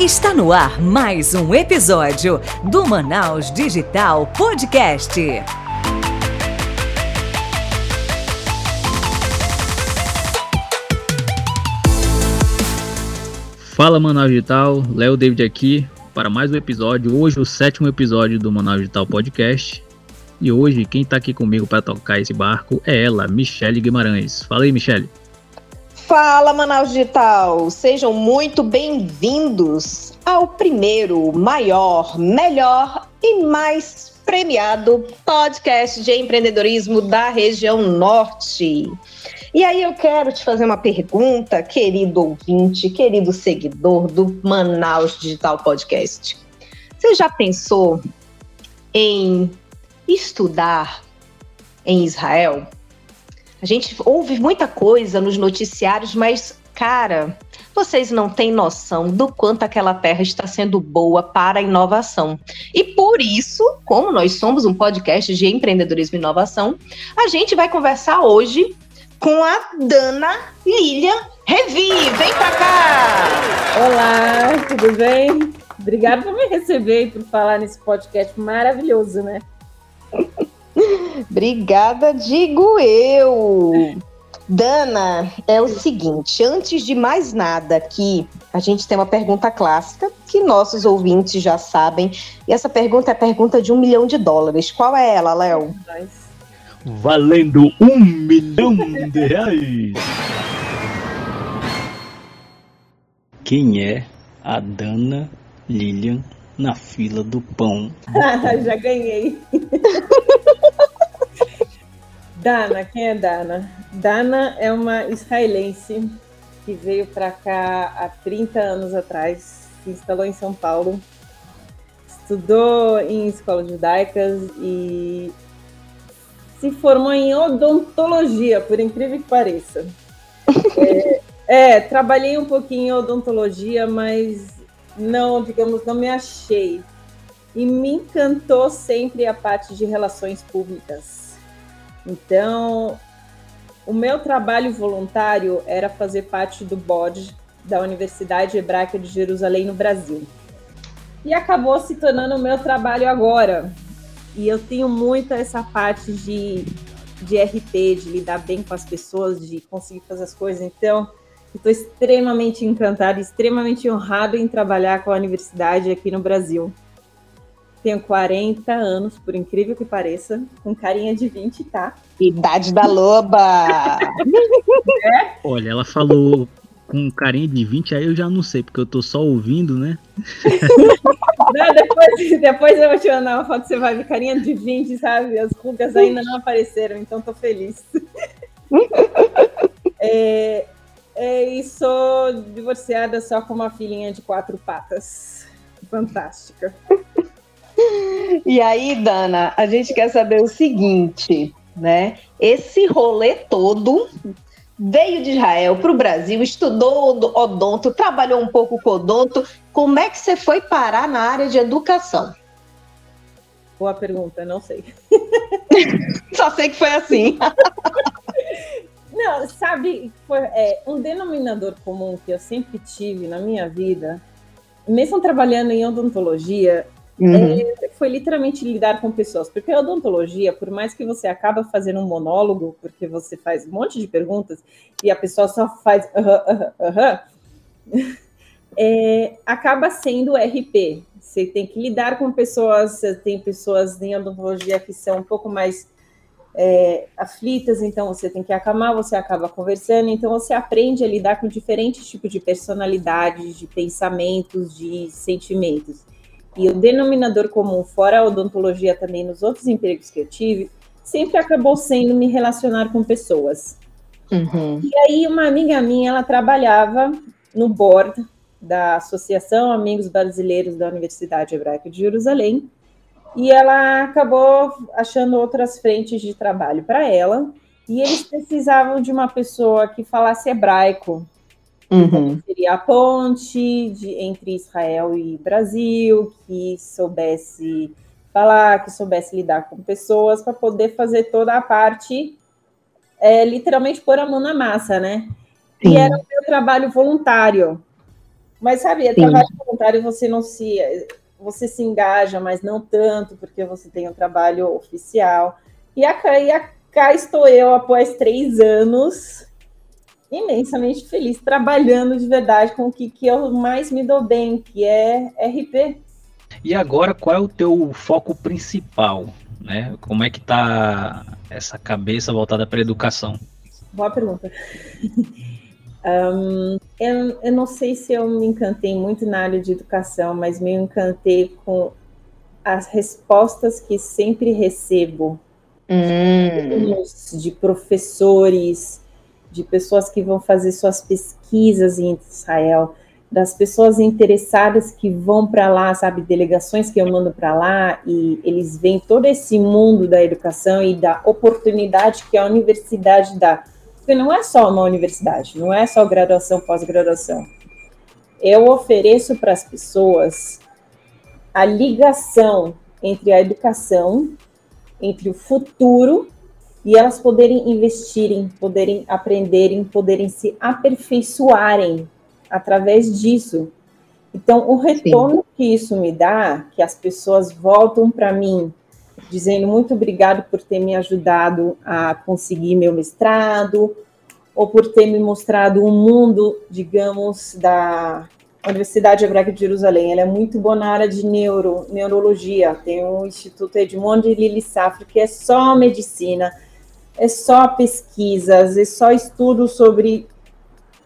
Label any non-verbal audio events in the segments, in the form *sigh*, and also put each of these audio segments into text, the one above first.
Está no ar mais um episódio do Manaus Digital Podcast. Fala Manaus Digital, Léo David aqui para mais um episódio. Hoje o sétimo episódio do Manaus Digital Podcast. E hoje quem está aqui comigo para tocar esse barco é ela, Michele Guimarães. Fala aí, Michele. Fala Manaus Digital, sejam muito bem-vindos ao primeiro, maior, melhor e mais premiado podcast de empreendedorismo da região norte. E aí eu quero te fazer uma pergunta, querido ouvinte, querido seguidor do Manaus Digital Podcast. Você já pensou em estudar em Israel? A gente ouve muita coisa nos noticiários, mas, cara, vocês não têm noção do quanto aquela terra está sendo boa para a inovação. E por isso, como nós somos um podcast de empreendedorismo e inovação, a gente vai conversar hoje com a Dana Lilian Revi. Vem pra cá! Olá, tudo bem? Obrigada por me receber e por falar nesse podcast maravilhoso, né? Obrigada, digo eu. Dana, é o seguinte, antes de mais nada aqui, a gente tem uma pergunta clássica que nossos ouvintes já sabem. E essa pergunta é a pergunta de um milhão de dólares. Qual é ela, Léo? Valendo um milhão de reais. Quem é a Dana Lilian na fila do pão? *laughs* já ganhei. Dana, quem é Dana? Dana é uma israelense que veio para cá há 30 anos atrás, se instalou em São Paulo, estudou em escolas judaicas e se formou em odontologia, por incrível que pareça. *laughs* É, é, trabalhei um pouquinho em odontologia, mas não, digamos, não me achei. E me encantou sempre a parte de relações públicas então, o meu trabalho voluntário era fazer parte do board da Universidade Hebraica de Jerusalém no Brasil. E acabou se tornando o meu trabalho agora. E eu tenho muito essa parte de, de RP, de lidar bem com as pessoas, de conseguir fazer as coisas. Então, estou extremamente encantada, extremamente honrado em trabalhar com a universidade aqui no Brasil. Tenho 40 anos, por incrível que pareça, com carinha de 20, tá? Idade da loba! *laughs* é? Olha, ela falou com carinha de 20, aí eu já não sei, porque eu tô só ouvindo, né? *laughs* não, depois, depois eu vou te mandar uma foto, você vai ver carinha de 20, sabe? As rugas ainda não apareceram, então tô feliz. *laughs* é, é, e sou divorciada só com uma filhinha de quatro patas. Fantástica. *laughs* E aí, Dana, a gente quer saber o seguinte, né? Esse rolê todo veio de Israel para o Brasil, estudou odonto, trabalhou um pouco com odonto. Como é que você foi parar na área de educação? Boa pergunta, não sei. *laughs* Só sei que foi assim. *laughs* não, sabe, foi, é, um denominador comum que eu sempre tive na minha vida, mesmo trabalhando em odontologia, Uhum. É, foi literalmente lidar com pessoas, porque a odontologia, por mais que você acaba fazendo um monólogo, porque você faz um monte de perguntas e a pessoa só faz aham, aham, aham, *laughs* é, acaba sendo RP. Você tem que lidar com pessoas, tem pessoas em odontologia que são um pouco mais é, aflitas, então você tem que acalmar, você acaba conversando, então você aprende a lidar com diferentes tipos de personalidades, de pensamentos, de sentimentos. E o denominador comum, fora a odontologia também nos outros empregos que eu tive, sempre acabou sendo me relacionar com pessoas. Uhum. E aí, uma amiga minha, ela trabalhava no board da Associação Amigos Brasileiros da Universidade Hebraica de Jerusalém, e ela acabou achando outras frentes de trabalho para ela, e eles precisavam de uma pessoa que falasse hebraico, Uhum. Seria a ponte de, entre Israel e Brasil, que soubesse falar, que soubesse lidar com pessoas, para poder fazer toda a parte, é, literalmente pôr a mão na massa, né? Sim. E era o meu trabalho voluntário. Mas sabe, é trabalho voluntário você não se você se engaja, mas não tanto, porque você tem um trabalho oficial. E, a, e a, cá estou eu, após três anos, imensamente feliz, trabalhando de verdade com o que, que eu mais me dou bem, que é RP. E agora, qual é o teu foco principal? Né? Como é que tá essa cabeça voltada para a educação? Boa pergunta. Um, eu, eu não sei se eu me encantei muito na área de educação, mas me encantei com as respostas que sempre recebo hum. de professores, de pessoas que vão fazer suas pesquisas em Israel, das pessoas interessadas que vão para lá, sabe, delegações que eu mando para lá e eles veem todo esse mundo da educação e da oportunidade que a universidade dá porque não é só uma universidade, não é só graduação, pós-graduação. Eu ofereço para as pessoas a ligação entre a educação, entre o futuro e elas poderem investirem, poderem aprenderem, poderem se aperfeiçoarem através disso. Então, o retorno Sim. que isso me dá, que as pessoas voltam para mim dizendo muito obrigado por ter me ajudado a conseguir meu mestrado, ou por ter me mostrado um mundo, digamos, da Universidade Hebraica de Jerusalém. Ela é muito boa na área de neuro, neurologia. Tem o Instituto Edmond Lili Safra, que é só medicina, é só pesquisas, é só estudo sobre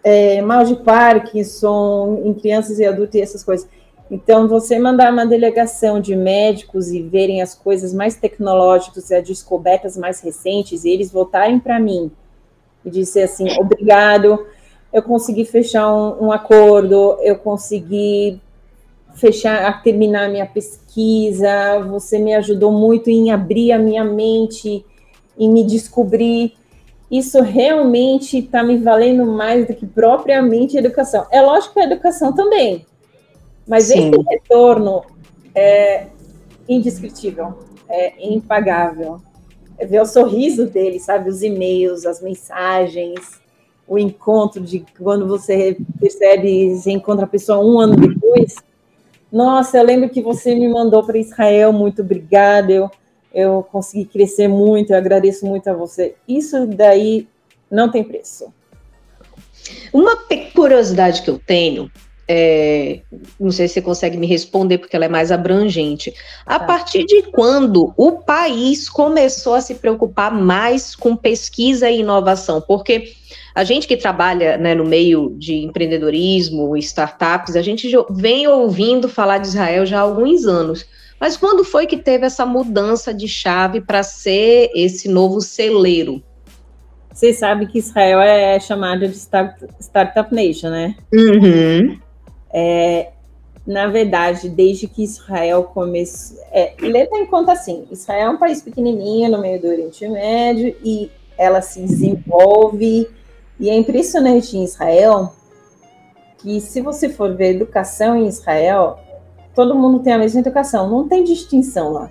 é, mal de Parkinson em crianças e adultos e essas coisas. Então, você mandar uma delegação de médicos e verem as coisas mais tecnológicas e as descobertas mais recentes, e eles voltarem para mim e dizer assim, obrigado, eu consegui fechar um, um acordo, eu consegui fechar, terminar minha pesquisa, você me ajudou muito em abrir a minha mente, em me descobrir. Isso realmente está me valendo mais do que propriamente a educação. É lógico que a educação também, mas Sim. esse retorno é indescritível, é impagável. É ver o sorriso dele, sabe? Os e-mails, as mensagens, o encontro de quando você percebe, você encontra a pessoa um ano depois. Nossa, eu lembro que você me mandou para Israel, muito obrigada. Eu, eu consegui crescer muito, eu agradeço muito a você. Isso daí não tem preço. Uma curiosidade que eu tenho é, não sei se você consegue me responder, porque ela é mais abrangente. A tá. partir de quando o país começou a se preocupar mais com pesquisa e inovação? Porque a gente que trabalha né, no meio de empreendedorismo, startups, a gente vem ouvindo falar de Israel já há alguns anos. Mas quando foi que teve essa mudança de chave para ser esse novo celeiro? Vocês sabem que Israel é chamada de start, Startup Nation, né? Uhum. É, na verdade, desde que Israel começou. É, leva em conta assim: Israel é um país pequenininho no meio do Oriente Médio e ela se desenvolve. E é impressionante em Israel que, se você for ver educação em Israel, todo mundo tem a mesma educação, não tem distinção lá.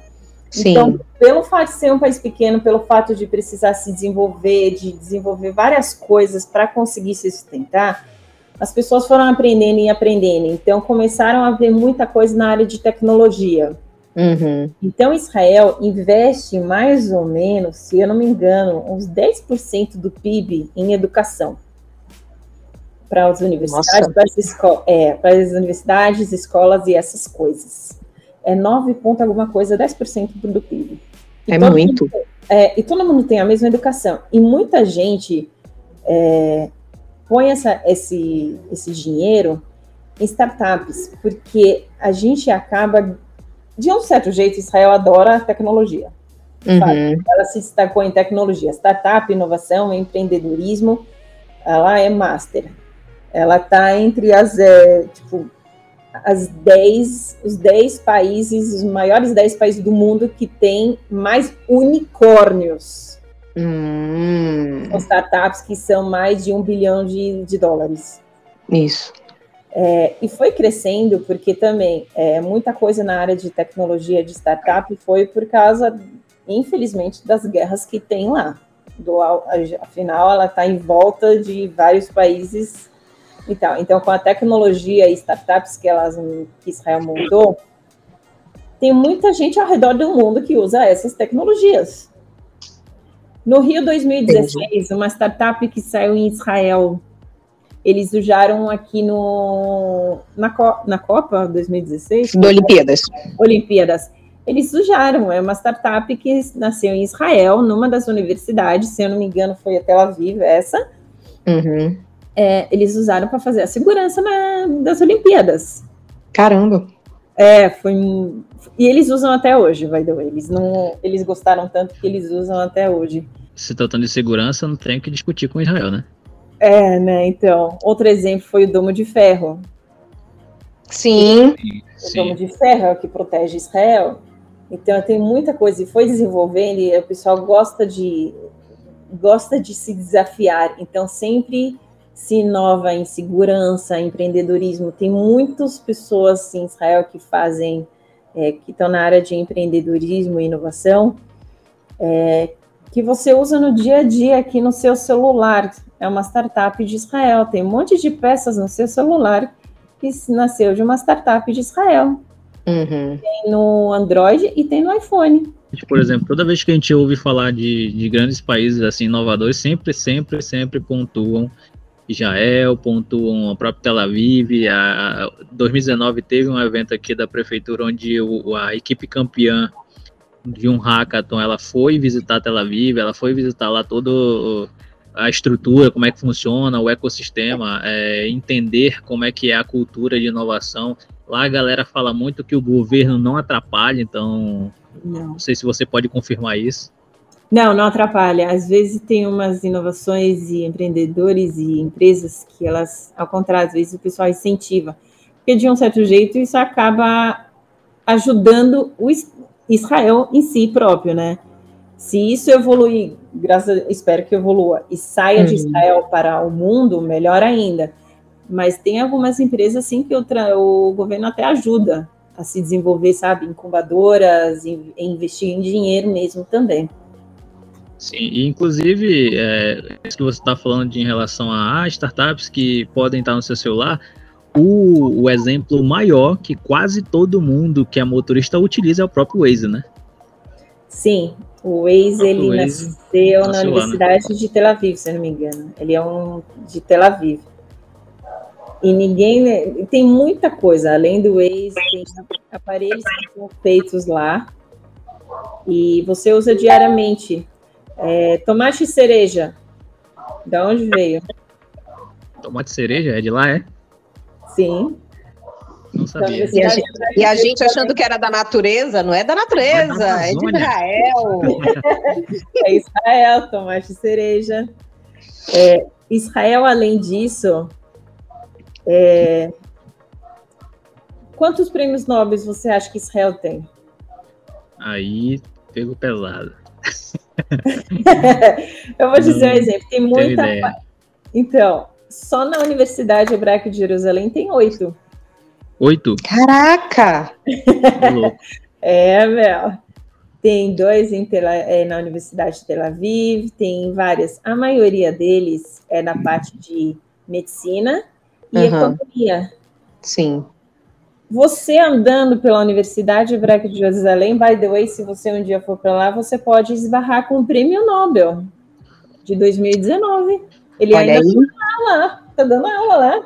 Sim. Então, pelo fato de ser um país pequeno, pelo fato de precisar se desenvolver, de desenvolver várias coisas para conseguir se sustentar, as pessoas foram aprendendo e aprendendo. Então, começaram a ver muita coisa na área de tecnologia. Uhum. Então, Israel investe mais ou menos, se eu não me engano, uns 10% do PIB em educação. Para as universidades, para as, esco é, para as universidades, escolas e essas coisas. É 9 ponto alguma coisa, 10% do PIB. E é muito. Mundo, é, e todo mundo tem a mesma educação. E muita gente é, põe essa, esse, esse dinheiro em startups, porque a gente acaba, de um certo jeito, Israel adora tecnologia. Uhum. Ela se destacou em tecnologia, startup, inovação, empreendedorismo, ela é master. Ela está entre as, é, tipo, as 10, os 10 países, os maiores 10 países do mundo que tem mais unicórnios. Hum. São startups que são mais de um bilhão de, de dólares. Isso. É, e foi crescendo porque também é, muita coisa na área de tecnologia de startup foi por causa, infelizmente, das guerras que tem lá. Do, afinal, ela está em volta de vários países Então, então, com a tecnologia e startups que, elas, que Israel montou, tem muita gente ao redor do mundo que usa essas tecnologias. No Rio 2016, uma startup que saiu em Israel, eles usaram aqui no, na, na Copa 2016? Do Olimpíadas. Olimpíadas. Eles usaram, é uma startup que nasceu em Israel, numa das universidades, se eu não me engano, foi a Tel Aviv essa. Uhum. É, eles usaram para fazer a segurança na, das Olimpíadas. Caramba! É, foi. E eles usam até hoje, vai way. Eles não, eles gostaram tanto que eles usam até hoje. Se tratando de segurança, não tem que discutir com Israel, né? É, né? Então, outro exemplo foi o Domo de Ferro. Sim. O Domo de Ferro é o que protege Israel. Então, tem muita coisa e foi desenvolvendo e o pessoal gosta de gosta de se desafiar. Então, sempre se inova em segurança, empreendedorismo. Tem muitas pessoas em Israel que fazem, é, que estão na área de empreendedorismo e inovação, é, que você usa no dia a dia aqui no seu celular. É uma startup de Israel. Tem um monte de peças no seu celular que nasceu de uma startup de Israel. Uhum. Tem no Android e tem no iPhone. Por exemplo, toda vez que a gente ouve falar de, de grandes países assim inovadores, sempre, sempre, sempre pontuam Israel, pontuam a própria Tel Aviv. A 2019 teve um evento aqui da prefeitura onde o, a equipe campeã de um hackathon, ela foi visitar Tel Aviv, ela foi visitar lá toda a estrutura, como é que funciona, o ecossistema, é, entender como é que é a cultura de inovação. Lá a galera fala muito que o governo não atrapalha, então não, não sei se você pode confirmar isso. Não, não atrapalha. Às vezes tem umas inovações e empreendedores e empresas que elas, ao contrário, às vezes o pessoal incentiva. Porque de um certo jeito isso acaba ajudando o Israel em si próprio, né? Se isso evoluir, graças, espero que evolua e saia uhum. de Israel para o mundo, melhor ainda. Mas tem algumas empresas assim que o, o governo até ajuda a se desenvolver, sabe, incubadoras, e investir em dinheiro mesmo também. Sim, e inclusive, é, isso que você está falando de, em relação a startups que podem estar no seu celular, o, o, exemplo maior que quase todo mundo que é motorista utiliza é o próprio Waze, né? Sim, o Waze, o ele Waze nasceu na Universidade lá, né? de Tel Aviv, se não me engano. Ele é um de Tel Aviv. E ninguém. Tem muita coisa, além do Waze, tem aparelhos que são feitos lá. E você usa diariamente é, tomate cereja. Da onde veio? Tomate cereja? É de lá, é? Sim. Não sabia. E a, gente, e a gente achando que era da natureza, não é da natureza, é, é de Israel. *laughs* é Israel, tomate cereja. É, Israel, além disso, é... quantos prêmios nobres você acha que Israel tem? Aí pego pesado. *laughs* eu vou dizer um exemplo. Tem muita. Então, só na Universidade Hebraica de Jerusalém tem oito. Oito? Caraca! *laughs* é, Mel. Tem dois é, na Universidade de Tel Aviv, tem várias. A maioria deles é na parte de medicina e uhum. economia. Sim. Você andando pela Universidade Hebraica de Jerusalém, by the way, se você um dia for para lá, você pode esbarrar com o Prêmio Nobel de 2019. Ele Olha ainda está lá, está dando aula lá.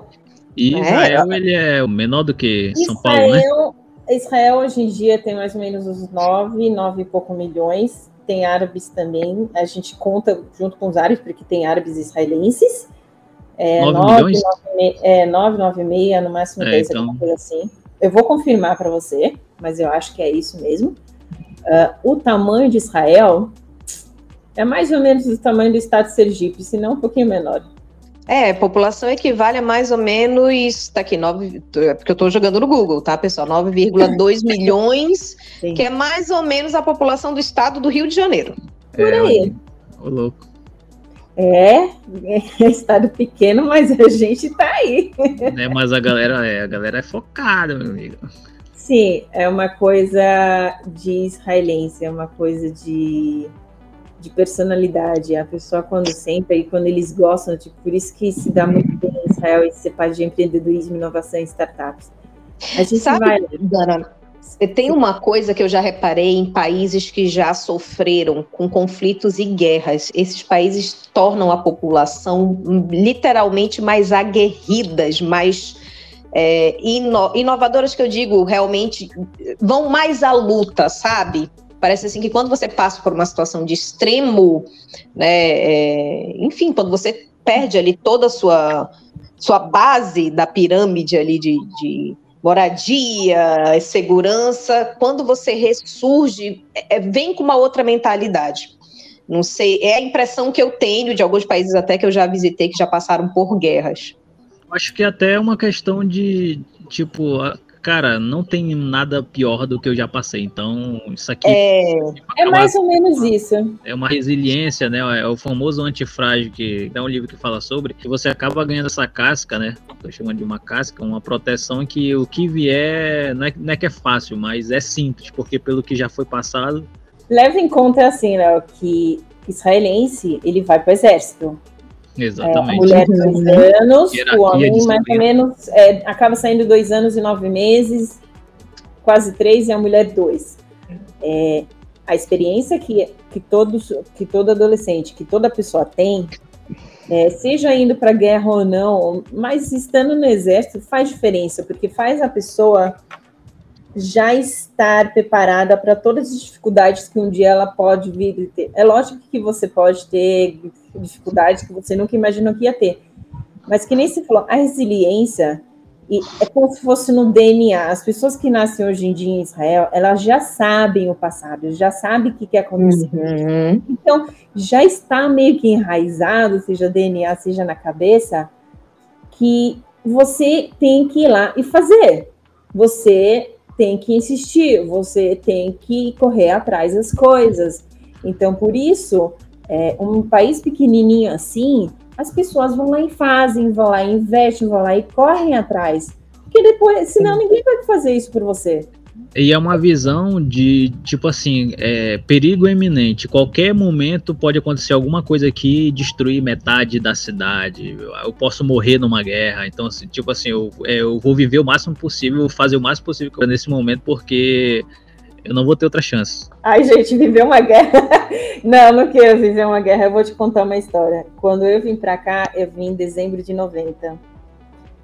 E é. Israel, é. ele é menor do que São Paulo, né? Israel hoje em dia tem mais ou menos uns 9, 9 e pouco milhões. Tem árabes também. A gente conta junto com os árabes, porque tem árabes israelenses. É, 9, 9 milhões? 9, é, 9, 9 meia, no máximo 10, é, então... alguma coisa assim. Eu vou confirmar para você, mas eu acho que é isso mesmo. Uh, o tamanho de Israel é mais ou menos o tamanho do estado de Sergipe, se não um pouquinho menor. É, população equivale a mais ou menos, tá aqui, 9, porque eu estou jogando no Google, tá, pessoal? 9,2 *laughs* milhões, Sim. que é mais ou menos a população do estado do Rio de Janeiro. Por aí. Ô, louco. É, é estado pequeno, mas a gente tá aí. É, mas a galera é, a galera é focada, meu amigo. Sim, é uma coisa de israelense, é uma coisa de, de personalidade. A pessoa quando senta e quando eles gostam, tipo, por isso que se dá muito bem em Israel e ser parte de empreendedorismo, inovação e startups. A gente Sabe, vai... Dana, tem uma coisa que eu já reparei em países que já sofreram com conflitos e guerras. Esses países tornam a população literalmente mais aguerridas, mais é, ino inovadoras, que eu digo, realmente vão mais à luta, sabe? Parece assim que quando você passa por uma situação de extremo, né, é, enfim, quando você perde ali toda a sua, sua base da pirâmide ali de, de moradia, segurança, quando você ressurge, é, vem com uma outra mentalidade. Não sei, é a impressão que eu tenho de alguns países até que eu já visitei que já passaram por guerras. Acho que até é uma questão de, tipo, cara, não tem nada pior do que eu já passei. Então, isso aqui. É, é mais ou menos isso. É uma resiliência, né? É o famoso antifrágil, que é um livro que fala sobre, que você acaba ganhando essa casca, né? Tô chamando de uma casca, uma proteção que o que vier não é, não é que é fácil, mas é simples, porque pelo que já foi passado. Leve em conta, assim, né, que israelense, ele vai para o exército. Exatamente. É, a mulher dois uhum. anos, o homem mais ou menos é, acaba saindo dois anos e nove meses, quase três, e a mulher dois. É, a experiência que, que, todos, que todo adolescente, que toda pessoa tem, é, seja indo para a guerra ou não, mas estando no exército faz diferença, porque faz a pessoa já estar preparada para todas as dificuldades que um dia ela pode vir a ter. É lógico que você pode ter dificuldades que você nunca imaginou que ia ter, mas que nem se falou, a resiliência é como se fosse no DNA. As pessoas que nascem hoje em dia em Israel, elas já sabem o passado, já sabem o que, que aconteceu. Uhum. Então, já está meio que enraizado, seja DNA, seja na cabeça, que você tem que ir lá e fazer. Você tem que insistir, você tem que correr atrás das coisas. Então, por isso, é, um país pequenininho assim, as pessoas vão lá e fazem, vão lá e investem, vão lá e correm atrás. Porque depois, senão ninguém vai fazer isso por você. E é uma visão de, tipo assim, é, perigo eminente. Qualquer momento pode acontecer alguma coisa aqui e destruir metade da cidade. Eu posso morrer numa guerra. Então, assim, tipo assim, eu, é, eu vou viver o máximo possível, fazer o máximo possível nesse momento, porque eu não vou ter outra chance. Ai, gente, viver uma guerra. *laughs* não, não quero viver uma guerra. Eu vou te contar uma história. Quando eu vim pra cá, eu vim em dezembro de 90.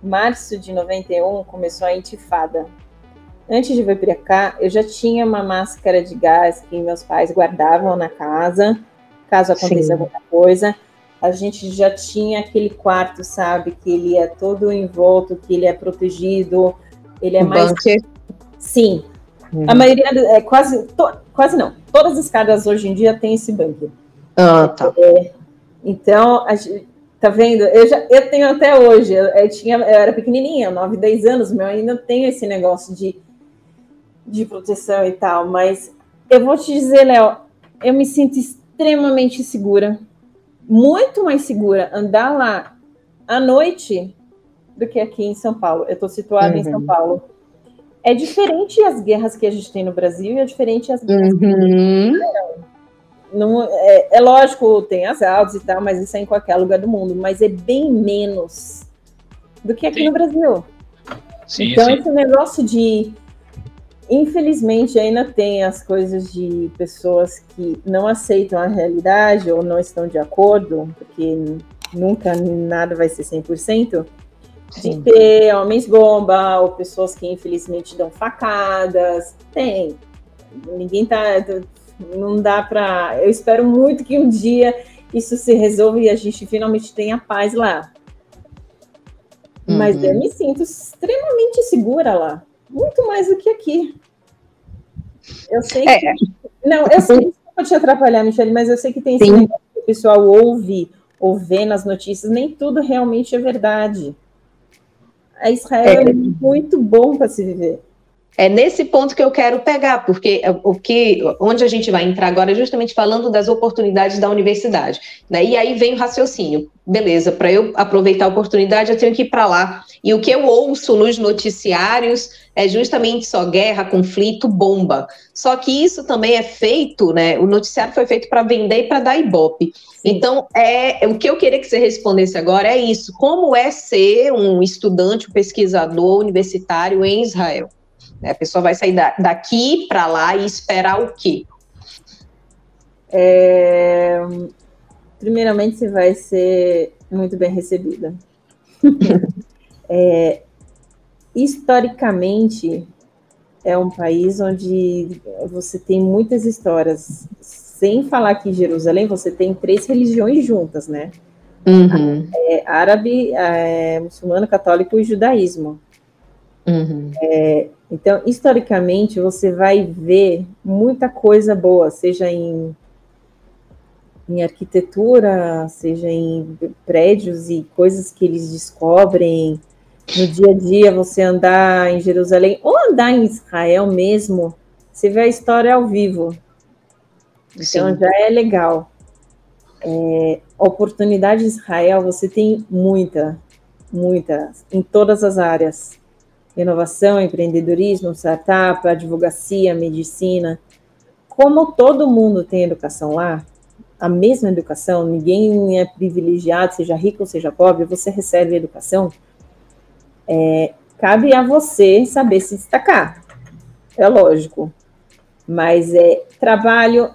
Março de 91 começou a intifada Antes de vir para cá, eu já tinha uma máscara de gás que meus pais guardavam na casa, caso aconteça Sim. alguma coisa. A gente já tinha aquele quarto, sabe, que ele é todo envolto, que ele é protegido, ele é o mais. Bunker. Sim. A maioria, é quase, to, quase não. Todas as casas hoje em dia têm esse bunker. Ah, tá. É, então, a gente, tá vendo? Eu, já, eu tenho até hoje, eu, eu, tinha, eu era pequenininha, 9, 10 anos, mas eu ainda tenho esse negócio de de proteção e tal, mas eu vou te dizer, Léo, eu me sinto extremamente segura, muito mais segura andar lá à noite do que aqui em São Paulo. Eu estou situada uhum. em São uhum. Paulo. É diferente as guerras que a gente tem no Brasil e é diferente as guerras uhum. que a gente tem no Brasil. Não, é, é, lógico, tem as altas e tal, mas isso é em qualquer lugar do mundo, mas é bem menos do que aqui sim. no Brasil. Sim, então, sim. esse negócio de Infelizmente, ainda tem as coisas de pessoas que não aceitam a realidade ou não estão de acordo, porque nunca nada vai ser 100%, Sim. de ter homens-bomba ou pessoas que infelizmente dão facadas. Tem. Ninguém tá. Não dá para. Eu espero muito que um dia isso se resolva e a gente finalmente tenha paz lá. Uhum. Mas eu me sinto extremamente segura lá muito mais do que aqui. Eu sei é. que. Não, eu sei *laughs* que vou te atrapalhar, Michele, mas eu sei que tem esse negócio que o pessoal ouve ou vê nas notícias, nem tudo realmente é verdade. A Israel é, é muito bom para se viver. É nesse ponto que eu quero pegar, porque o que, onde a gente vai entrar agora é justamente falando das oportunidades da universidade. Né? E aí vem o raciocínio. Beleza, para eu aproveitar a oportunidade, eu tenho que ir para lá. E o que eu ouço nos noticiários é justamente só guerra, conflito, bomba. Só que isso também é feito, né? O noticiário foi feito para vender e para dar ibope. Então, é o que eu queria que você respondesse agora é isso: como é ser um estudante, um pesquisador universitário em Israel? A pessoa vai sair da, daqui para lá e esperar o quê? É, primeiramente, você vai ser muito bem recebida. *laughs* é, historicamente, é um país onde você tem muitas histórias. Sem falar que em Jerusalém você tem três religiões juntas, né? Uhum. É, árabe, é, muçulmano, católico e judaísmo. Uhum. É, então, historicamente, você vai ver muita coisa boa, seja em, em arquitetura, seja em prédios e coisas que eles descobrem. No dia a dia, você andar em Jerusalém, ou andar em Israel mesmo, você vê a história ao vivo. Então, Sim. já é legal. É, oportunidade em Israel, você tem muita, muita, em todas as áreas inovação, empreendedorismo, startup, advocacia, medicina. Como todo mundo tem educação lá, a mesma educação, ninguém é privilegiado, seja rico ou seja pobre, você recebe educação, é, cabe a você saber se destacar. É lógico. Mas é trabalho.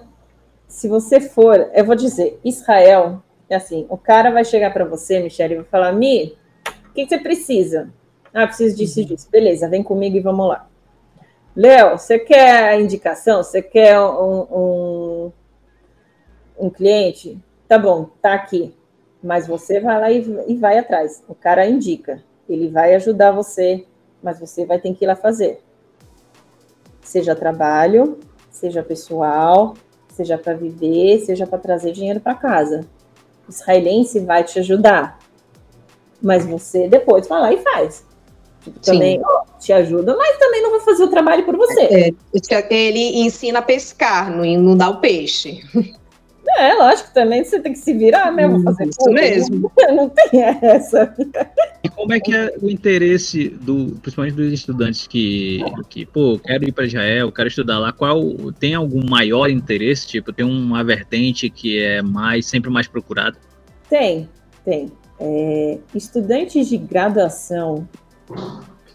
Se você for, eu vou dizer, Israel, é assim, o cara vai chegar para você, Michelle, e vai falar: Mi, o que, que você precisa? Ah, preciso disso e disso. Beleza, vem comigo e vamos lá. Léo, você quer a indicação? Você quer um, um, um, cliente? Tá bom, tá aqui. Mas você vai lá e, e vai atrás. O cara indica. Ele vai ajudar você, mas você vai ter que ir lá fazer. Seja trabalho, seja pessoal, seja para viver, seja para trazer dinheiro para casa. O israelense vai te ajudar, mas você depois vai lá e faz. Também ó, te ajuda, mas também não vai fazer o trabalho por você. É, ele ensina a pescar, não, não dá o peixe. É, lógico, também você tem que se virar, né? Vou fazer Isso tudo. mesmo. *laughs* Não tem essa. E como é que é o interesse, do, principalmente dos estudantes que, que pô, quero ir para Israel, quero estudar lá, qual tem algum maior interesse? Tipo, tem uma vertente que é mais sempre mais procurada? Tem, tem. É, estudantes de graduação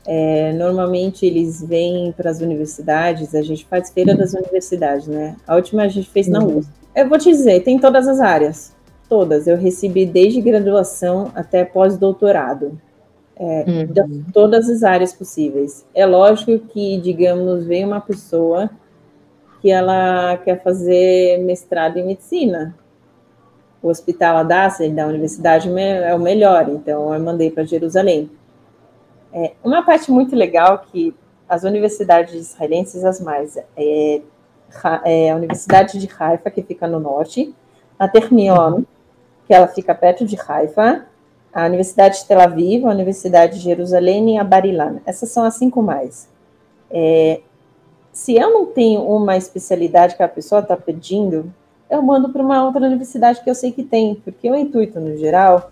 é, normalmente eles vêm para as universidades, a gente faz feira das universidades, né? A última a gente fez na uhum. USP. Eu vou te dizer, tem todas as áreas, todas. Eu recebi desde graduação até pós-doutorado. É, uhum. todas as áreas possíveis. É lógico que, digamos, vem uma pessoa que ela quer fazer mestrado em medicina. O Hospital Adassa, da universidade, é o melhor, então eu mandei para Jerusalém. É, uma parte muito legal que as universidades israelenses, as mais, é, é a Universidade de Haifa, que fica no norte, a Termion, que ela fica perto de Haifa, a Universidade de Tel Aviv, a Universidade de Jerusalém e a Barilan. Essas são as cinco mais. É, se eu não tenho uma especialidade que a pessoa está pedindo, eu mando para uma outra universidade que eu sei que tem, porque o intuito, no geral,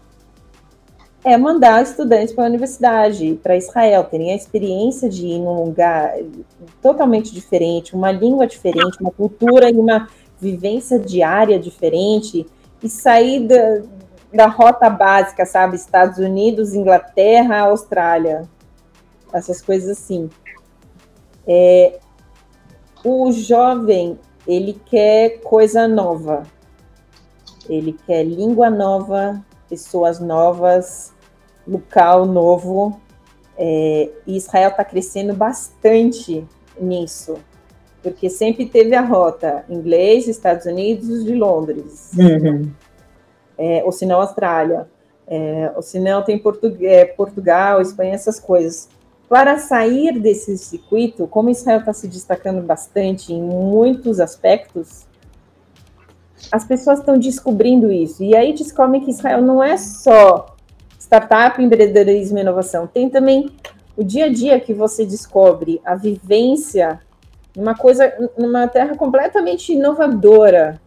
é mandar estudantes para a universidade, para Israel, terem a experiência de ir num lugar totalmente diferente, uma língua diferente, uma cultura e uma vivência diária diferente, e sair da, da rota básica, sabe? Estados Unidos, Inglaterra, Austrália, essas coisas assim. É, o jovem, ele quer coisa nova, ele quer língua nova, pessoas novas, local novo. É, e Israel está crescendo bastante nisso, porque sempre teve a rota inglês, Estados Unidos de Londres, uhum. é, ou se não Austrália, é, ou se não tem é, Portugal, Espanha, essas coisas. Para sair desse circuito, como Israel está se destacando bastante em muitos aspectos, as pessoas estão descobrindo isso. E aí descobrem que Israel não é só startup, empreendedorismo e inovação. Tem também o dia a dia que você descobre a vivência numa coisa, numa terra completamente inovadora,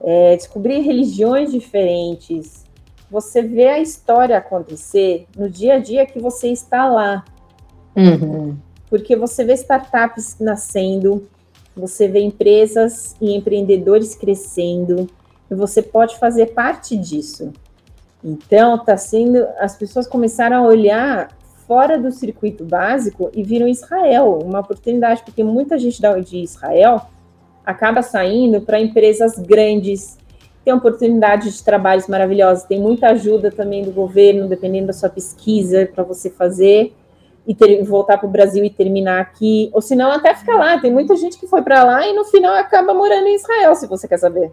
é, descobrir religiões diferentes, você vê a história acontecer no dia a dia que você está lá. Uhum. Porque você vê startups nascendo, você vê empresas e empreendedores crescendo, e você pode fazer parte disso. Então, tá sendo. As pessoas começaram a olhar fora do circuito básico e viram Israel uma oportunidade, porque muita gente de Israel acaba saindo para empresas grandes, tem oportunidade de trabalhos maravilhosos, tem muita ajuda também do governo, dependendo da sua pesquisa, para você fazer e ter, voltar para o Brasil e terminar aqui, ou se não, até ficar lá. Tem muita gente que foi para lá e no final acaba morando em Israel, se você quer saber.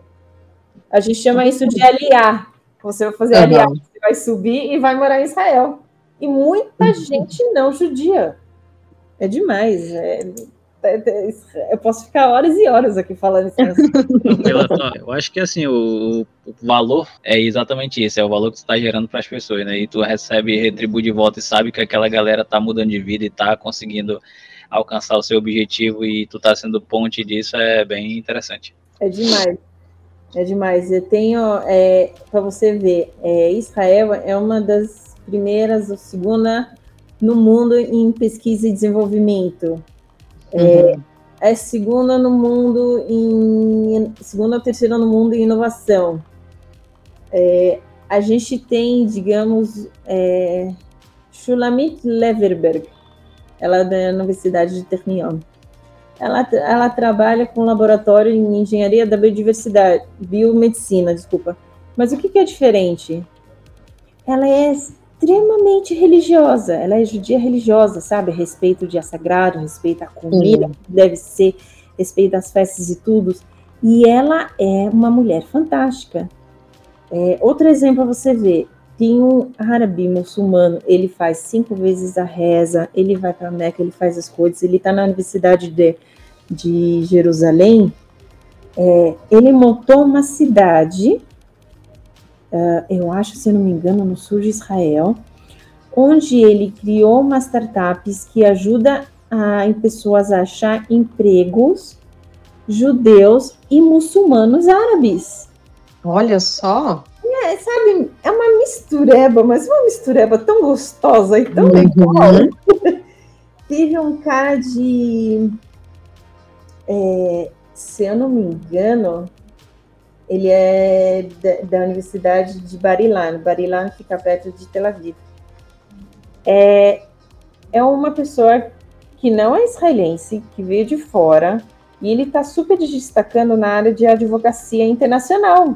A gente chama isso de LA. Você vai fazer uhum. LA, você vai subir e vai morar em Israel. E muita uhum. gente não judia. É demais. É, é, é, eu posso ficar horas e horas aqui falando isso. *laughs* eu acho que assim, o, o, valor é exatamente isso, é o valor que você está gerando para as pessoas, né? E tu recebe, retribui de volta e sabe que aquela galera tá mudando de vida e tá conseguindo alcançar o seu objetivo e tu tá sendo ponte disso, é bem interessante. É demais. É demais. Eu tenho, é, para você ver, é, Israel é uma das primeiras ou segunda no mundo em pesquisa e desenvolvimento. É, uhum. é segunda no mundo em segunda ou terceira no mundo em inovação. É, a gente tem, digamos, é, Shulamit Leverberg, ela é da Universidade de Ternion. Ela, ela trabalha com laboratório em engenharia da biodiversidade, biomedicina, desculpa. Mas o que, que é diferente? Ela é extremamente religiosa. Ela é judia religiosa, sabe? Respeito o dia sagrado, respeito a comida, uhum. deve ser, respeito às festas e tudo. E ela é uma mulher fantástica. É, outro exemplo para você ver. Tem um árabe muçulmano, ele faz cinco vezes a reza, ele vai para Meca, ele faz as coisas, ele está na Universidade de, de Jerusalém. É, ele montou uma cidade uh, eu acho, se não me engano, no sul de Israel, onde ele criou uma startup que ajuda a, em pessoas a achar empregos judeus e muçulmanos árabes. Olha só! É, sabe, é uma mistureba, mas uma mistureba tão gostosa e tão uhum. legal. *laughs* Teve um cara de. É, se eu não me engano, ele é da, da Universidade de Barilan. Barilan fica perto de Tel Aviv. É, é uma pessoa que não é israelense, que veio de fora, e ele está super destacando na área de advocacia internacional.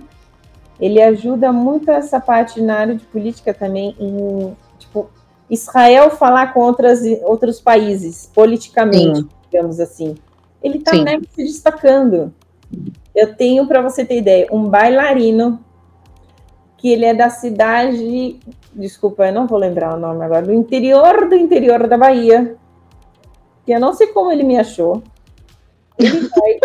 Ele ajuda muito essa parte na área de política também, em tipo, Israel falar com outras, outros países, politicamente, Sim. digamos assim. Ele está se destacando. Eu tenho, para você ter ideia, um bailarino que ele é da cidade, desculpa, eu não vou lembrar o nome agora, do interior do interior da Bahia. Que eu não sei como ele me achou. Ele vai,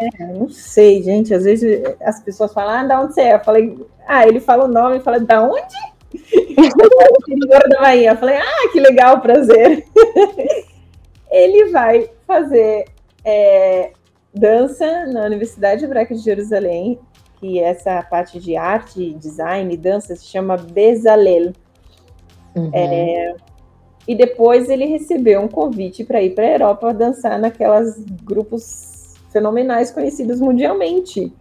é, não sei, gente. Às vezes as pessoas falam, ah, da onde você é? Eu falei, ah, ele fala o nome, falei, da onde? *laughs* interior da Bahia. Eu falei, ah, que legal, prazer. *laughs* ele vai fazer é, dança na Universidade Hebraica de Jerusalém, que essa parte de arte, design e dança se chama Bezalel. Uhum. É, e depois ele recebeu um convite para ir para a Europa dançar naquelas grupos fenomenais conhecidos mundialmente.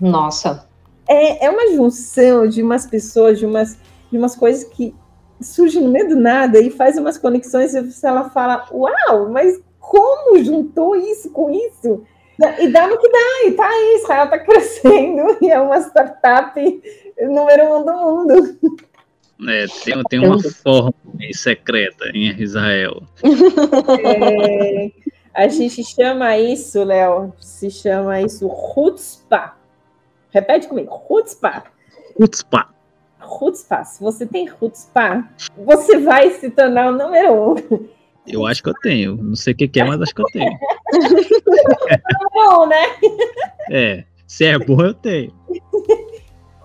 Nossa! É, é uma junção de umas pessoas, de umas, de umas coisas que surgem no meio do nada e faz umas conexões e ela fala, uau, mas como juntou isso com isso? E dá no que dá, e tá aí, Israel está *laughs* crescendo, e é uma startup número um do mundo. É, tem, tem uma forma secreta em Israel. *laughs* É, a gente chama isso, Léo, se chama isso Hutzpah. Repete comigo, Hutzpah. Hutzpah. Hutzpah. Se você tem Hutzpah, você vai se tornar o número um. Eu acho que eu tenho. Não sei o que, que é, mas acho que eu tenho. *laughs* É bom, né? É. Se é bom, eu tenho.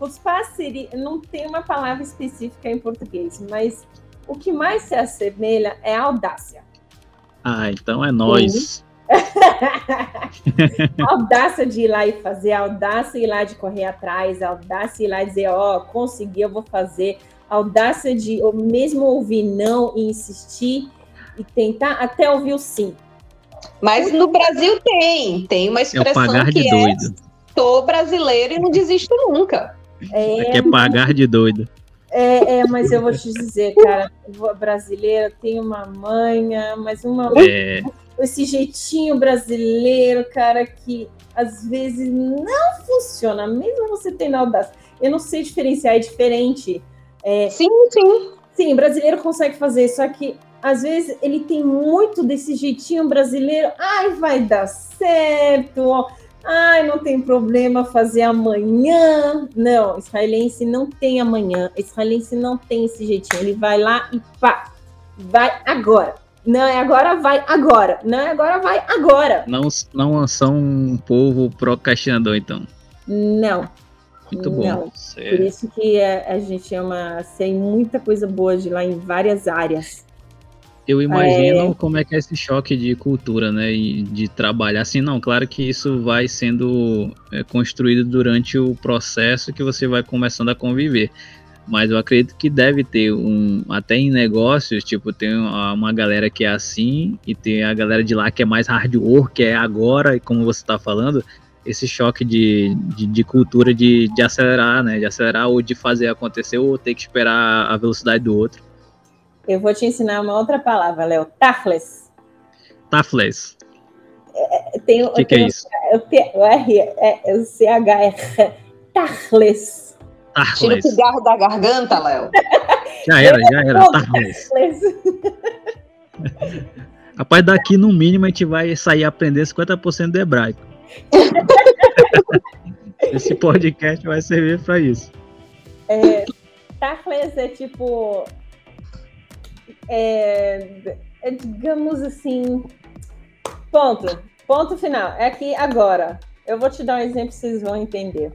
Os seria, não tem uma palavra específica em português, mas O que mais se assemelha é audácia. Ah, então é nós. a *laughs* audácia de ir lá e fazer, a audácia de ir lá de correr atrás, a audácia de ir lá e dizer, ó, oh, consegui, eu vou fazer, a audácia de ou mesmo ouvir não e insistir e tentar até ouvir o sim. Mas no Brasil tem, tem uma expressão é o pagar que de é doido. sou brasileiro e não desisto nunca. É, Aqui é pagar de doido. É, é, mas eu vou te dizer, cara, brasileira tem uma manha, mas uma é. esse jeitinho brasileiro, cara, que às vezes não funciona, mesmo você tendo audácia. Eu não sei diferenciar, é diferente. É, sim, sim. Sim, brasileiro consegue fazer, só que às vezes ele tem muito desse jeitinho brasileiro. Ai, vai dar certo. Ai, não tem problema fazer amanhã. Não, israelense não tem amanhã. Israelense não tem esse jeitinho. Ele vai lá e pá, vai agora. Não é agora, vai agora. Não é agora, vai agora. Não, não são um povo procrastinador, então. Não. Muito bom. Não. Por isso que a, a gente é uma. Tem muita coisa boa de lá em várias áreas. Eu imagino é... como é que é esse choque de cultura, né? E de trabalhar assim, não, claro que isso vai sendo é, construído durante o processo que você vai começando a conviver. Mas eu acredito que deve ter um. Até em negócios, tipo, tem uma galera que é assim, e tem a galera de lá que é mais hard work, que é agora, e como você está falando, esse choque de, de, de, cultura de, de acelerar, né? De acelerar ou de fazer acontecer, ou ter que esperar a velocidade do outro. Eu vou te ensinar uma outra palavra, Léo. Tafles. Tafles. É, tem, o que, que é isso? O, R, é, o CH Tafles. Tira o cigarro da garganta, Léo. *laughs* Já era, já era. Tafles. Rapaz, daqui no mínimo a gente vai sair aprendendo 50% de hebraico. *laughs* Esse podcast vai servir para isso. É, Tafles é tipo é, é, digamos assim, ponto, ponto final. É aqui agora. Eu vou te dar um exemplo, vocês vão entender.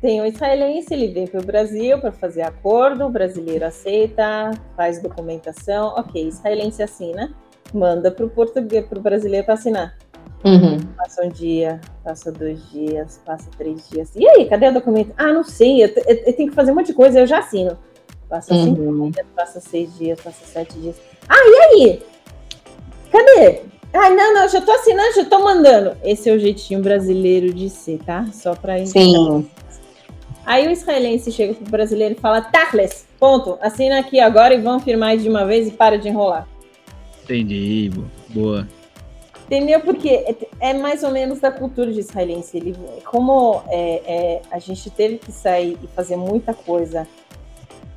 Tem um israelense, ele vem para o Brasil para fazer acordo, o brasileiro aceita, faz documentação, ok, israelense assina, manda para o português, para o brasileiro para assinar. Uhum. Passa um dia, passa dois dias, passa três dias. E aí, cadê o documento? Ah, não sei, eu, eu, eu tenho que fazer um monte de coisa, eu já assino. Passa uhum. cinco dias, passa seis dias, passa sete dias. Ah, e aí? Cadê? Ah, não, não, já tô assinando, já tô mandando. Esse é o jeitinho brasileiro de ser, tá? Só pra ir. Sim. Aí o israelense chega pro brasileiro e fala, Tachles, ponto, assina aqui agora e vamos firmar de uma vez e para de enrolar. Entendi, boa. Entendeu? Porque é, é mais ou menos da cultura de israelense. Ele, como é, é, a gente teve que sair e fazer muita coisa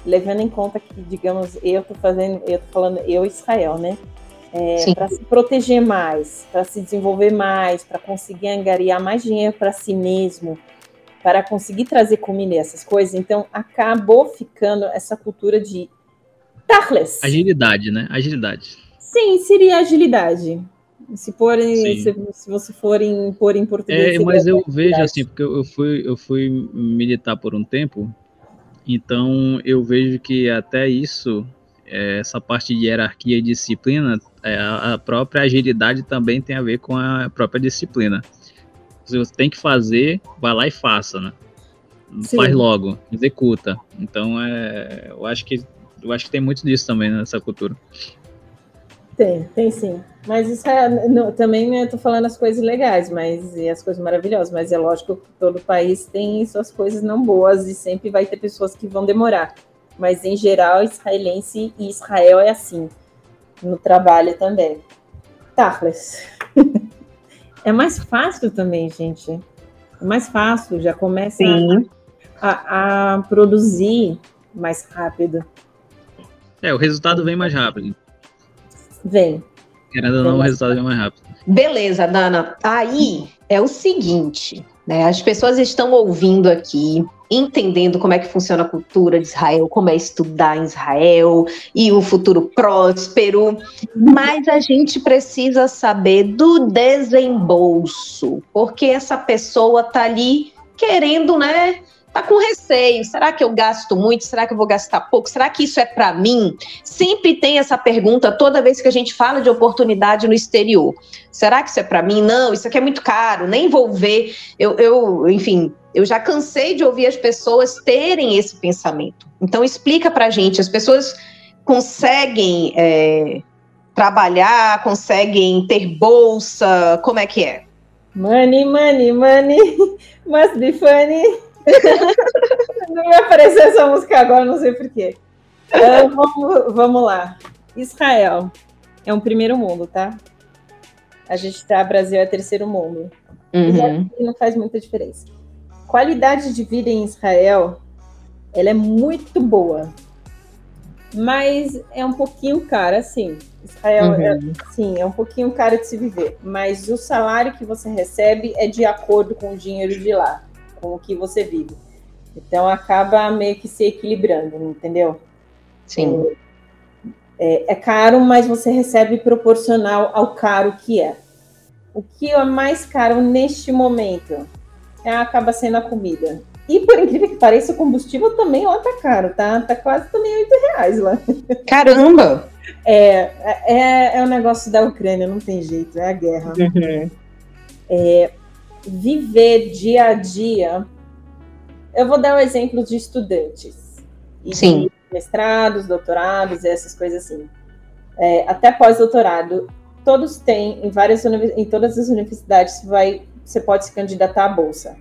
levando em conta que, digamos, eu tô fazendo, eu tô falando eu Israel, né? É, para se proteger mais, para se desenvolver mais, para conseguir angariar mais dinheiro para si mesmo, para conseguir trazer comida e essas coisas. Então, acabou ficando essa cultura de Tachles. Agilidade, né? Agilidade. Sim, seria agilidade. Se, for em, se, se, você for em, pôr em português. É, mas eu vejo assim, porque eu fui, eu fui militar por um tempo então eu vejo que até isso, é, essa parte de hierarquia e disciplina, é, a própria agilidade também tem a ver com a própria disciplina. Se você tem que fazer, vai lá e faça, né? Sim. Faz logo, executa. Então é, eu acho que eu acho que tem muito disso também nessa cultura. Tem, tem sim. Mas isso é, não, também né, estou falando as coisas legais, mas e as coisas maravilhosas, mas é lógico que todo país tem suas coisas não boas e sempre vai ter pessoas que vão demorar. Mas em geral, israelense e Israel é assim, no trabalho também. Tafles. *laughs* é mais fácil também, gente. É mais fácil, já começa a, a produzir mais rápido. É, o resultado vem mais rápido. Vem. Querendo ou não, o resultado é mais rápido. Beleza, Dana. Aí é o seguinte, né? As pessoas estão ouvindo aqui, entendendo como é que funciona a cultura de Israel, como é estudar em Israel e um futuro próspero, mas a gente precisa saber do desembolso, porque essa pessoa tá ali querendo, né, tá com receio. Será que eu gasto muito? Será que eu vou gastar pouco? Será que isso é para mim? Sempre tem essa pergunta toda vez que a gente fala de oportunidade no exterior. Será que isso é para mim? Não, isso aqui é muito caro, nem vou ver. Eu, eu, enfim, eu já cansei de ouvir as pessoas terem esse pensamento. Então explica para gente, as pessoas conseguem é, trabalhar, conseguem ter bolsa, como é que é? Money, money, money, *laughs* must be funny. *laughs* não me apareceu essa música agora, não sei porquê. Uh, vamos, vamos lá. Israel é um primeiro mundo, tá? A gente tá, Brasil é terceiro mundo. Uhum. não faz muita diferença. Qualidade de vida em Israel, ela é muito boa. Mas é um pouquinho cara, sim. Israel é, uhum. é, sim, é um pouquinho caro de se viver. Mas o salário que você recebe é de acordo com o dinheiro de lá com o que você vive. Então acaba meio que se equilibrando, entendeu? Sim. É, é, caro, mas você recebe proporcional ao caro que é. O que é mais caro neste momento é, acaba sendo a comida. E por incrível que pareça, o combustível também lá tá caro, tá? Tá quase também 8 reais lá. Caramba! É, é, é o negócio da Ucrânia, não tem jeito, é a guerra. Uhum. É, viver dia a dia. Eu vou dar um exemplo de estudantes. Sim. De mestrados, doutorados, essas coisas assim. É, até pós-doutorado, todos têm, em várias em todas as universidades, vai, você pode se candidatar à bolsa.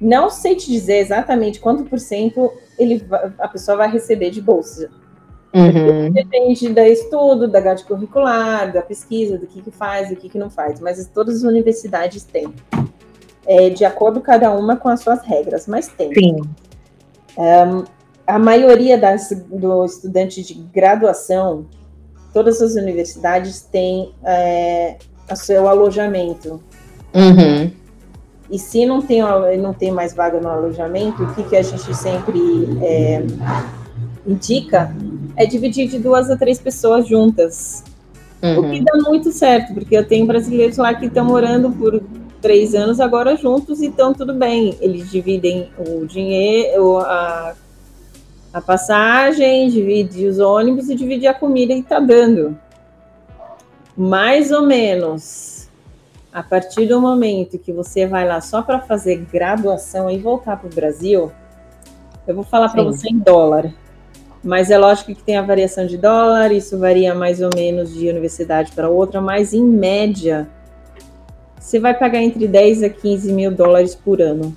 Não sei te dizer exatamente quanto por cento ele, a pessoa vai receber de bolsa. Uhum. Depende do estudo, da grade curricular, da pesquisa, do que, que faz, do que, que não faz, mas todas as universidades têm é, de acordo cada uma com as suas regras, mas tem. Sim. Um, a maioria das, dos estudantes de graduação, todas as universidades têm é, o seu alojamento. Uhum. E se não tem, não tem mais vaga no alojamento, o que, que a gente sempre é, indica é dividir de duas a três pessoas juntas. Uhum. O que dá muito certo, porque eu tenho brasileiros lá que estão morando por três anos agora juntos, então tudo bem. Eles dividem o dinheiro, a, a passagem, divide os ônibus e divide a comida e tá dando. Mais ou menos. A partir do momento que você vai lá só para fazer graduação e voltar para o Brasil, eu vou falar para você em dólar. Mas é lógico que tem a variação de dólar, isso varia mais ou menos de universidade para outra, mas em média, você vai pagar entre 10 a 15 mil dólares por ano.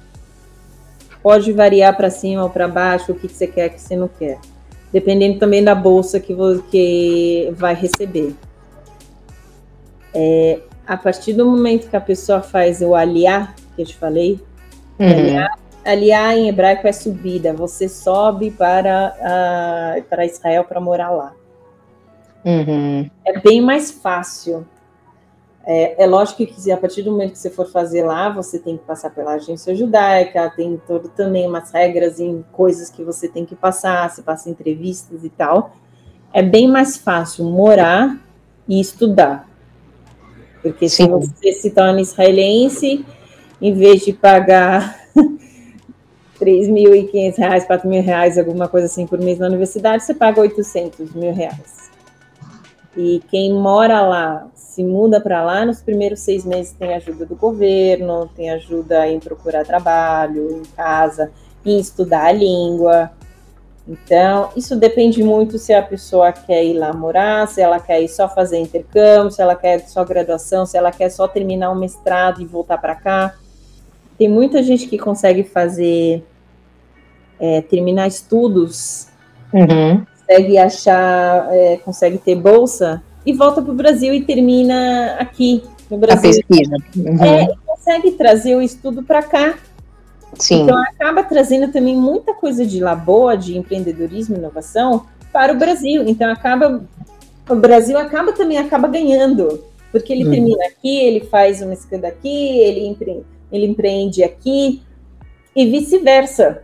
Pode variar para cima ou para baixo, o que, você quer, o que você não quer. Dependendo também da bolsa que você vai receber. É, a partir do momento que a pessoa faz o aliar, que eu te falei, uhum. aliar, aliar em hebraico é subida. Você sobe para, a, para Israel para morar lá. Uhum. É bem mais fácil é, é, lógico que a partir do momento que você for fazer lá, você tem que passar pela agência judaica, tem todo também umas regras e coisas que você tem que passar, você passa entrevistas e tal. É bem mais fácil morar e estudar. Porque Sim. se você se torna israelense, em vez de pagar *laughs* 3.500 reais, 4 mil reais, alguma coisa assim por mês na universidade, você paga 800 mil reais. E quem mora lá se muda para lá, nos primeiros seis meses tem ajuda do governo, tem ajuda em procurar trabalho, em casa, em estudar a língua. Então, isso depende muito se a pessoa quer ir lá morar, se ela quer ir só fazer intercâmbio, se ela quer só graduação, se ela quer só terminar um mestrado e voltar para cá. Tem muita gente que consegue fazer, é, terminar estudos, uhum. consegue achar, é, consegue ter bolsa e volta para o Brasil e termina aqui no Brasil. A pesquisa. Uhum. É, consegue trazer o estudo para cá. Sim. Então acaba trazendo também muita coisa de lá boa, de empreendedorismo e inovação para o Brasil. Então acaba o Brasil acaba também acaba ganhando, porque ele uhum. termina aqui, ele faz uma escada aqui, ele empreende, ele empreende aqui e vice-versa.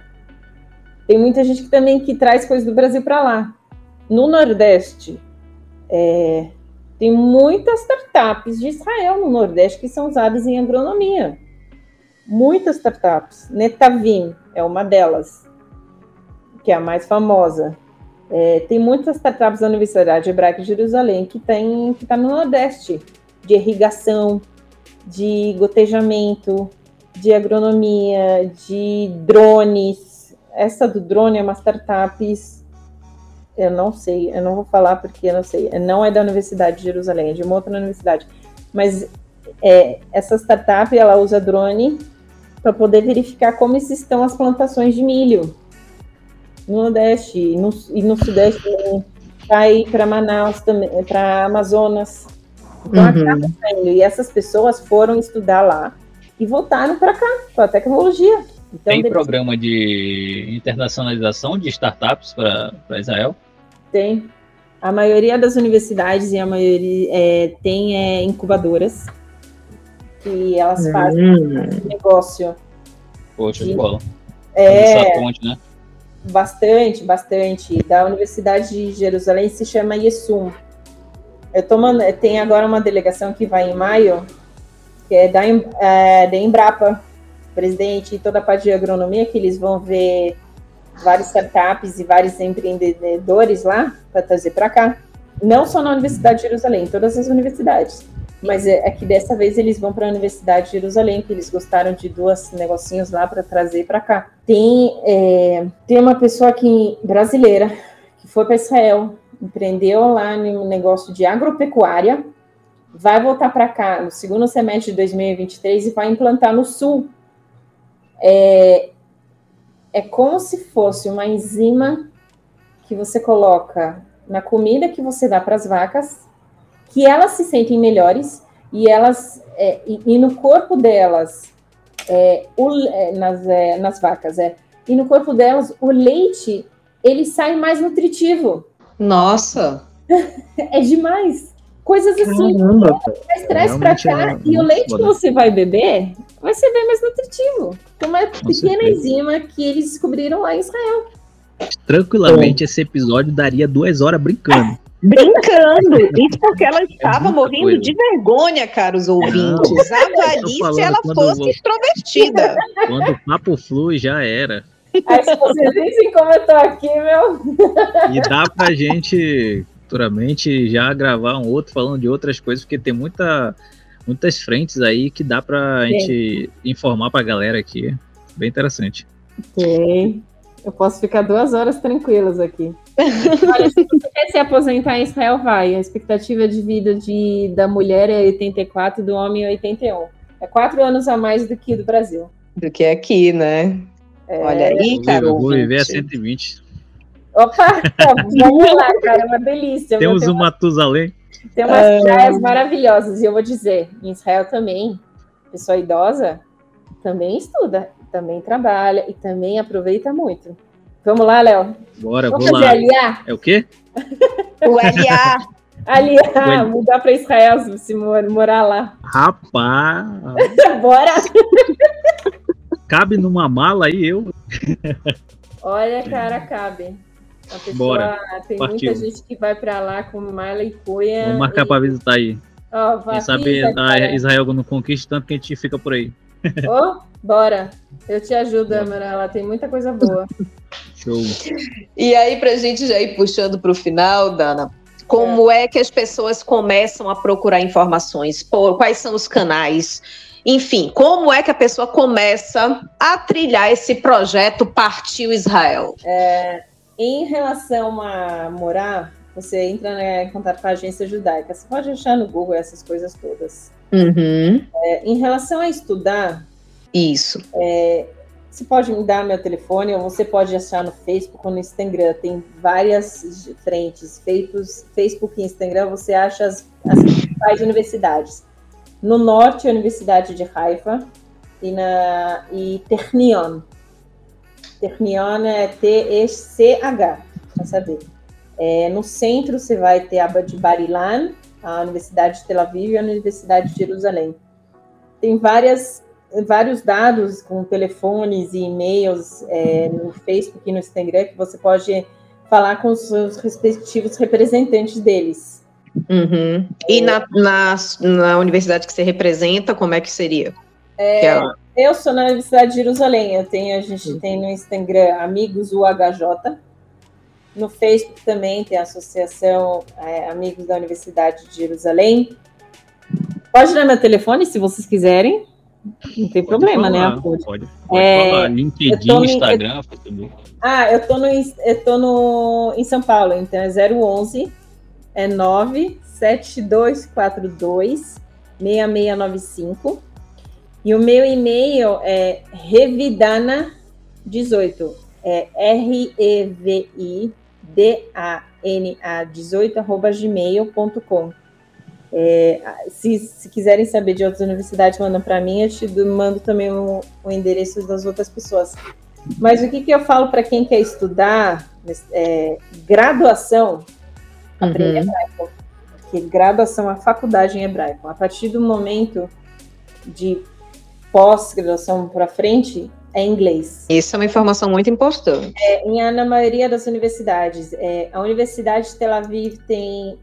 Tem muita gente que também que traz coisas do Brasil para lá. No Nordeste, é, tem muitas startups de Israel no Nordeste que são usadas em agronomia. muitas startups. Netavim é uma delas, que é a mais famosa. É, tem muitas startups da Universidade Hebraica de Jerusalém que tem que está no Nordeste, de irrigação, de gotejamento, de agronomia, de drones. Essa do drone é uma startup, eu não sei, eu não vou falar porque eu não sei, não é da Universidade de Jerusalém, é de uma outra universidade. Mas é, essa startup ela usa drone para poder verificar como estão as plantações de milho no Nordeste e no, e no Sudeste também. Vai para Manaus também, para Amazonas. Então, uhum. E essas pessoas foram estudar lá e voltaram para cá com a tecnologia. Então, Tem programa de internacionalização de startups para Israel? Tem. A maioria das universidades e a maioria é, tem é, incubadoras que elas fazem hum. negócio. Poxa, de bola. É, ponte, né? Bastante, bastante. Da Universidade de Jerusalém se chama Yesum. Eu tô, tem agora uma delegação que vai em maio, que é da, é, da Embrapa, presidente e toda a parte de agronomia, que eles vão ver várias startups e vários empreendedores lá para trazer para cá. Não só na Universidade de Jerusalém, todas as universidades. Mas é, é que dessa vez eles vão para a Universidade de Jerusalém, que eles gostaram de duas negocinhos lá para trazer para cá. Tem, é, tem uma pessoa aqui brasileira que foi para Israel empreendeu lá no negócio de agropecuária, vai voltar para cá no segundo semestre de 2023 e vai implantar no sul. É, é como se fosse uma enzima que você coloca na comida que você dá para as vacas, que elas se sentem melhores e elas é, e, e, no corpo delas, é, o, é, nas, é, nas vacas, é, e no corpo delas o leite ele sai mais nutritivo. Nossa! *laughs* é demais. Coisas assim. Caramba, traz, traz pra cá é e o leite foda. que você vai beber vai ser bem mais nutritivo. Então, uma Com pequena certeza. enzima que eles descobriram lá em Israel. Tranquilamente, esse episódio daria duas horas brincando. Brincando! *laughs* Isso porque ela estava é morrendo coisa. de vergonha, caros ouvintes. Avalie se ela fosse vou... extrovertida. Quando o papo flui, já era. Aí se vocês dizem como eu tô aqui, meu. E dá pra gente futuramente já gravar um outro falando de outras coisas, porque tem muita, muitas frentes aí que dá pra Sim. gente informar pra galera aqui. Bem interessante. Ok. Eu posso ficar duas horas tranquilas aqui. Olha, se você quer se aposentar em Israel, vai. A expectativa de vida de, da mulher é 84 e do homem é 81. É quatro anos a mais do que do Brasil. Do que aqui, né? É, Olha aí, cara. Eu vou viver a 120. Opa, *laughs* vamos lá, cara, é uma delícia. Temos um Matusalém. Tem umas ah. praias maravilhosas, e eu vou dizer, em Israel também, pessoa idosa também estuda, também trabalha e também aproveita muito. Vamos lá, Léo? Bora, vamos fazer lá. LA? É o quê? *laughs* o LA. Aliás, mudar para Israel se morar lá. Rapaz! *laughs* Bora! cabe numa mala aí eu. Olha, cara, cabe. A pessoa, Bora. Tem Partiu. muita gente que vai para lá com mala e cuia. Vamos marcar e... para visitar aí. Oh, Quem sabe a Israel não conquista tanto que a gente fica por aí. Oh, bora. Eu te ajudo, Amarela. Tem muita coisa boa. *laughs* Show. E aí, pra gente já ir puxando para o final, Dana, como é. é que as pessoas começam a procurar informações? Por, quais são os canais? Enfim, como é que a pessoa começa a trilhar esse projeto Partiu Israel? É, em relação a morar, você entra né, em contato com a agência judaica. Você pode achar no Google essas coisas todas. Uhum. É, em relação a estudar, isso. É, você pode me dar meu telefone ou você pode achar no Facebook ou no Instagram. Tem várias frentes feitos. Facebook e Instagram, você acha as, as principais universidades. No norte, a Universidade de Haifa e, na, e Ternion. Ternion é T-E-C-H, para saber. É, no centro, você vai ter a de Barilan, a Universidade de Tel Aviv e a Universidade de Jerusalém. Tem várias, vários dados com telefones e e-mails é, no Facebook e no Instagram que você pode falar com os seus respectivos representantes deles. Uhum. E na, na, na universidade que você representa, como é que seria? É, é... Eu sou na Universidade de Jerusalém. Eu tenho, a gente uhum. tem no Instagram Amigos UHJ. No Facebook também tem a Associação é, Amigos da Universidade de Jerusalém. Pode dar meu telefone se vocês quiserem. Não tem pode problema, né, falar, né? Pode, pode, é, falar. LinkedIn, no, Instagram, eu, Facebook. Ah, eu tô, no, eu tô no, em São Paulo, então é 011 é 97242 6695. E o meu e-mail é revidana18. É R-E-V-I-D-A-N-A 18, arroba gmail.com. É, se, se, quiserem saber de outras universidades, mandam para mim, eu te mando também o, o, endereço das outras pessoas. Mas o que, que eu falo para quem quer estudar é, graduação, aprender uhum. hebraico. Porque graduação, a faculdade em hebraico. A partir do momento de pós-graduação para frente, é inglês. Isso é uma informação muito importante. É, em, na maioria das universidades, é, a Universidade de Tel Aviv tem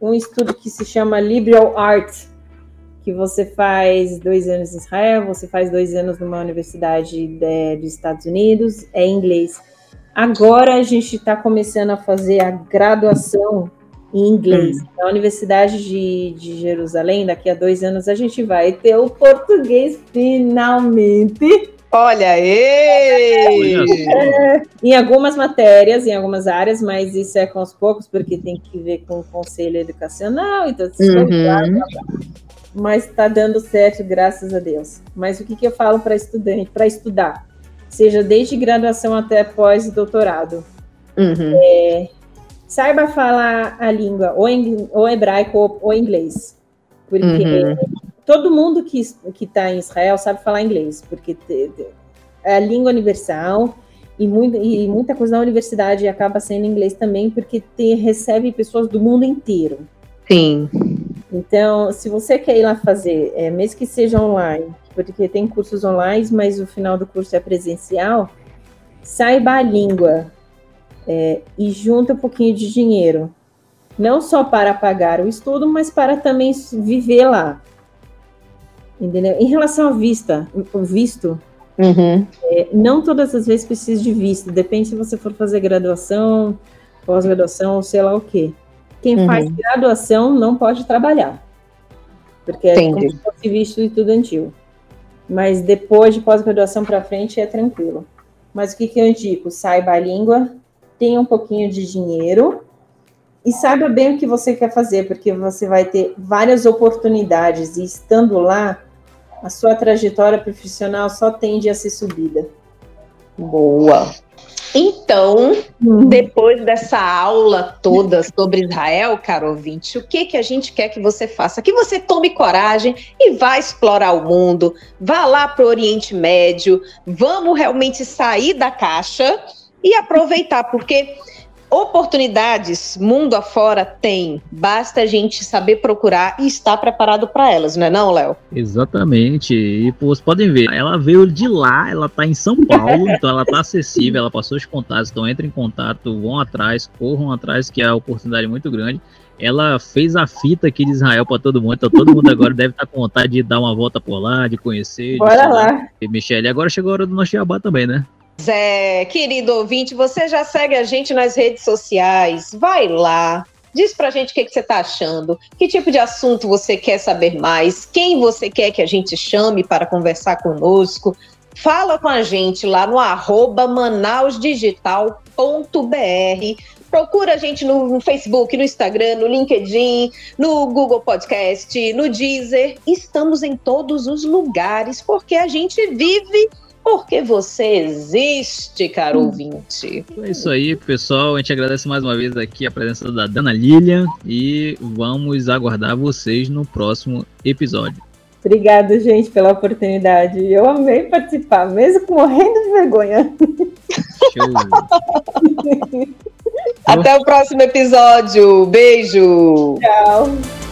um estudo que se chama Liberal Arts, que você faz dois anos em Israel, você faz dois anos numa universidade de, dos Estados Unidos, é inglês. Agora a gente está começando a fazer a graduação em inglês. Hum. Na Universidade de, de Jerusalém, daqui a dois anos, a gente vai ter o português finalmente. Olha aí! É, em algumas matérias, em algumas áreas, mas isso é com os poucos, porque tem que ver com o conselho educacional e tudo isso. Uhum. Mas está dando certo, graças a Deus. Mas o que, que eu falo para estudante, para estudar? Seja desde graduação até pós-doutorado. Uhum. É, saiba falar a língua, ou, ou hebraico ou, ou inglês. Porque uhum. todo mundo que está em Israel sabe falar inglês, porque te, te, é a língua universal e, muito, e muita coisa na universidade acaba sendo inglês também, porque te, recebe pessoas do mundo inteiro. Sim. Então, se você quer ir lá fazer, é, mesmo que seja online, porque tem cursos online, mas o final do curso é presencial, saiba a língua, é, e junta um pouquinho de dinheiro, não só para pagar o estudo, mas para também viver lá. Entendeu? Em relação à vista, o visto, uhum. é, não todas as vezes precisa de visto, depende se você for fazer graduação, pós-graduação ou sei lá o quê. Quem uhum. faz graduação não pode trabalhar, porque é Entendi. como se fosse visto estudantil. Mas depois de pós-graduação para frente é tranquilo. Mas o que, que eu indico? Saiba a língua, tenha um pouquinho de dinheiro e saiba bem o que você quer fazer, porque você vai ter várias oportunidades e estando lá, a sua trajetória profissional só tende a ser subida. Boa. Então, uhum. depois dessa aula toda sobre Israel, caro ouvinte, o que que a gente quer que você faça? Que você tome coragem e vá explorar o mundo, vá lá para o Oriente Médio, vamos realmente sair da caixa e aproveitar, porque oportunidades mundo afora tem, basta a gente saber procurar e estar preparado para elas, não é não, Léo? Exatamente. E vocês podem ver, ela veio de lá, ela tá em São Paulo, então ela tá acessível, ela passou os contatos, então entrem em contato, vão atrás, corram atrás, que é a oportunidade muito grande. Ela fez a fita aqui de Israel para todo mundo, então todo mundo agora deve estar tá com vontade de dar uma volta por lá, de conhecer. Bora de lá. E Michelle, agora chegou a hora do nosso jabá também, né? Zé, querido ouvinte, você já segue a gente nas redes sociais? Vai lá, Diz pra gente o que, que, você tá achando, que tipo de assunto você quer saber mais, quem você quer que a gente chame para conversar conosco. Fala com a gente lá no arroba manausdigital.br. Procura a gente no Facebook, no Instagram, no LinkedIn, no Google Podcast, no Deezer. Estamos em todos os lugares porque a gente vive porque você existe, caro hum. ouvinte. É isso aí, pessoal. A gente agradece mais uma vez aqui a presença da Dana Lilian e vamos aguardar vocês no próximo episódio. Obrigada, gente, pela oportunidade. Eu amei participar, mesmo morrendo de vergonha. Show. *laughs* Até o próximo episódio. Beijo. Tchau.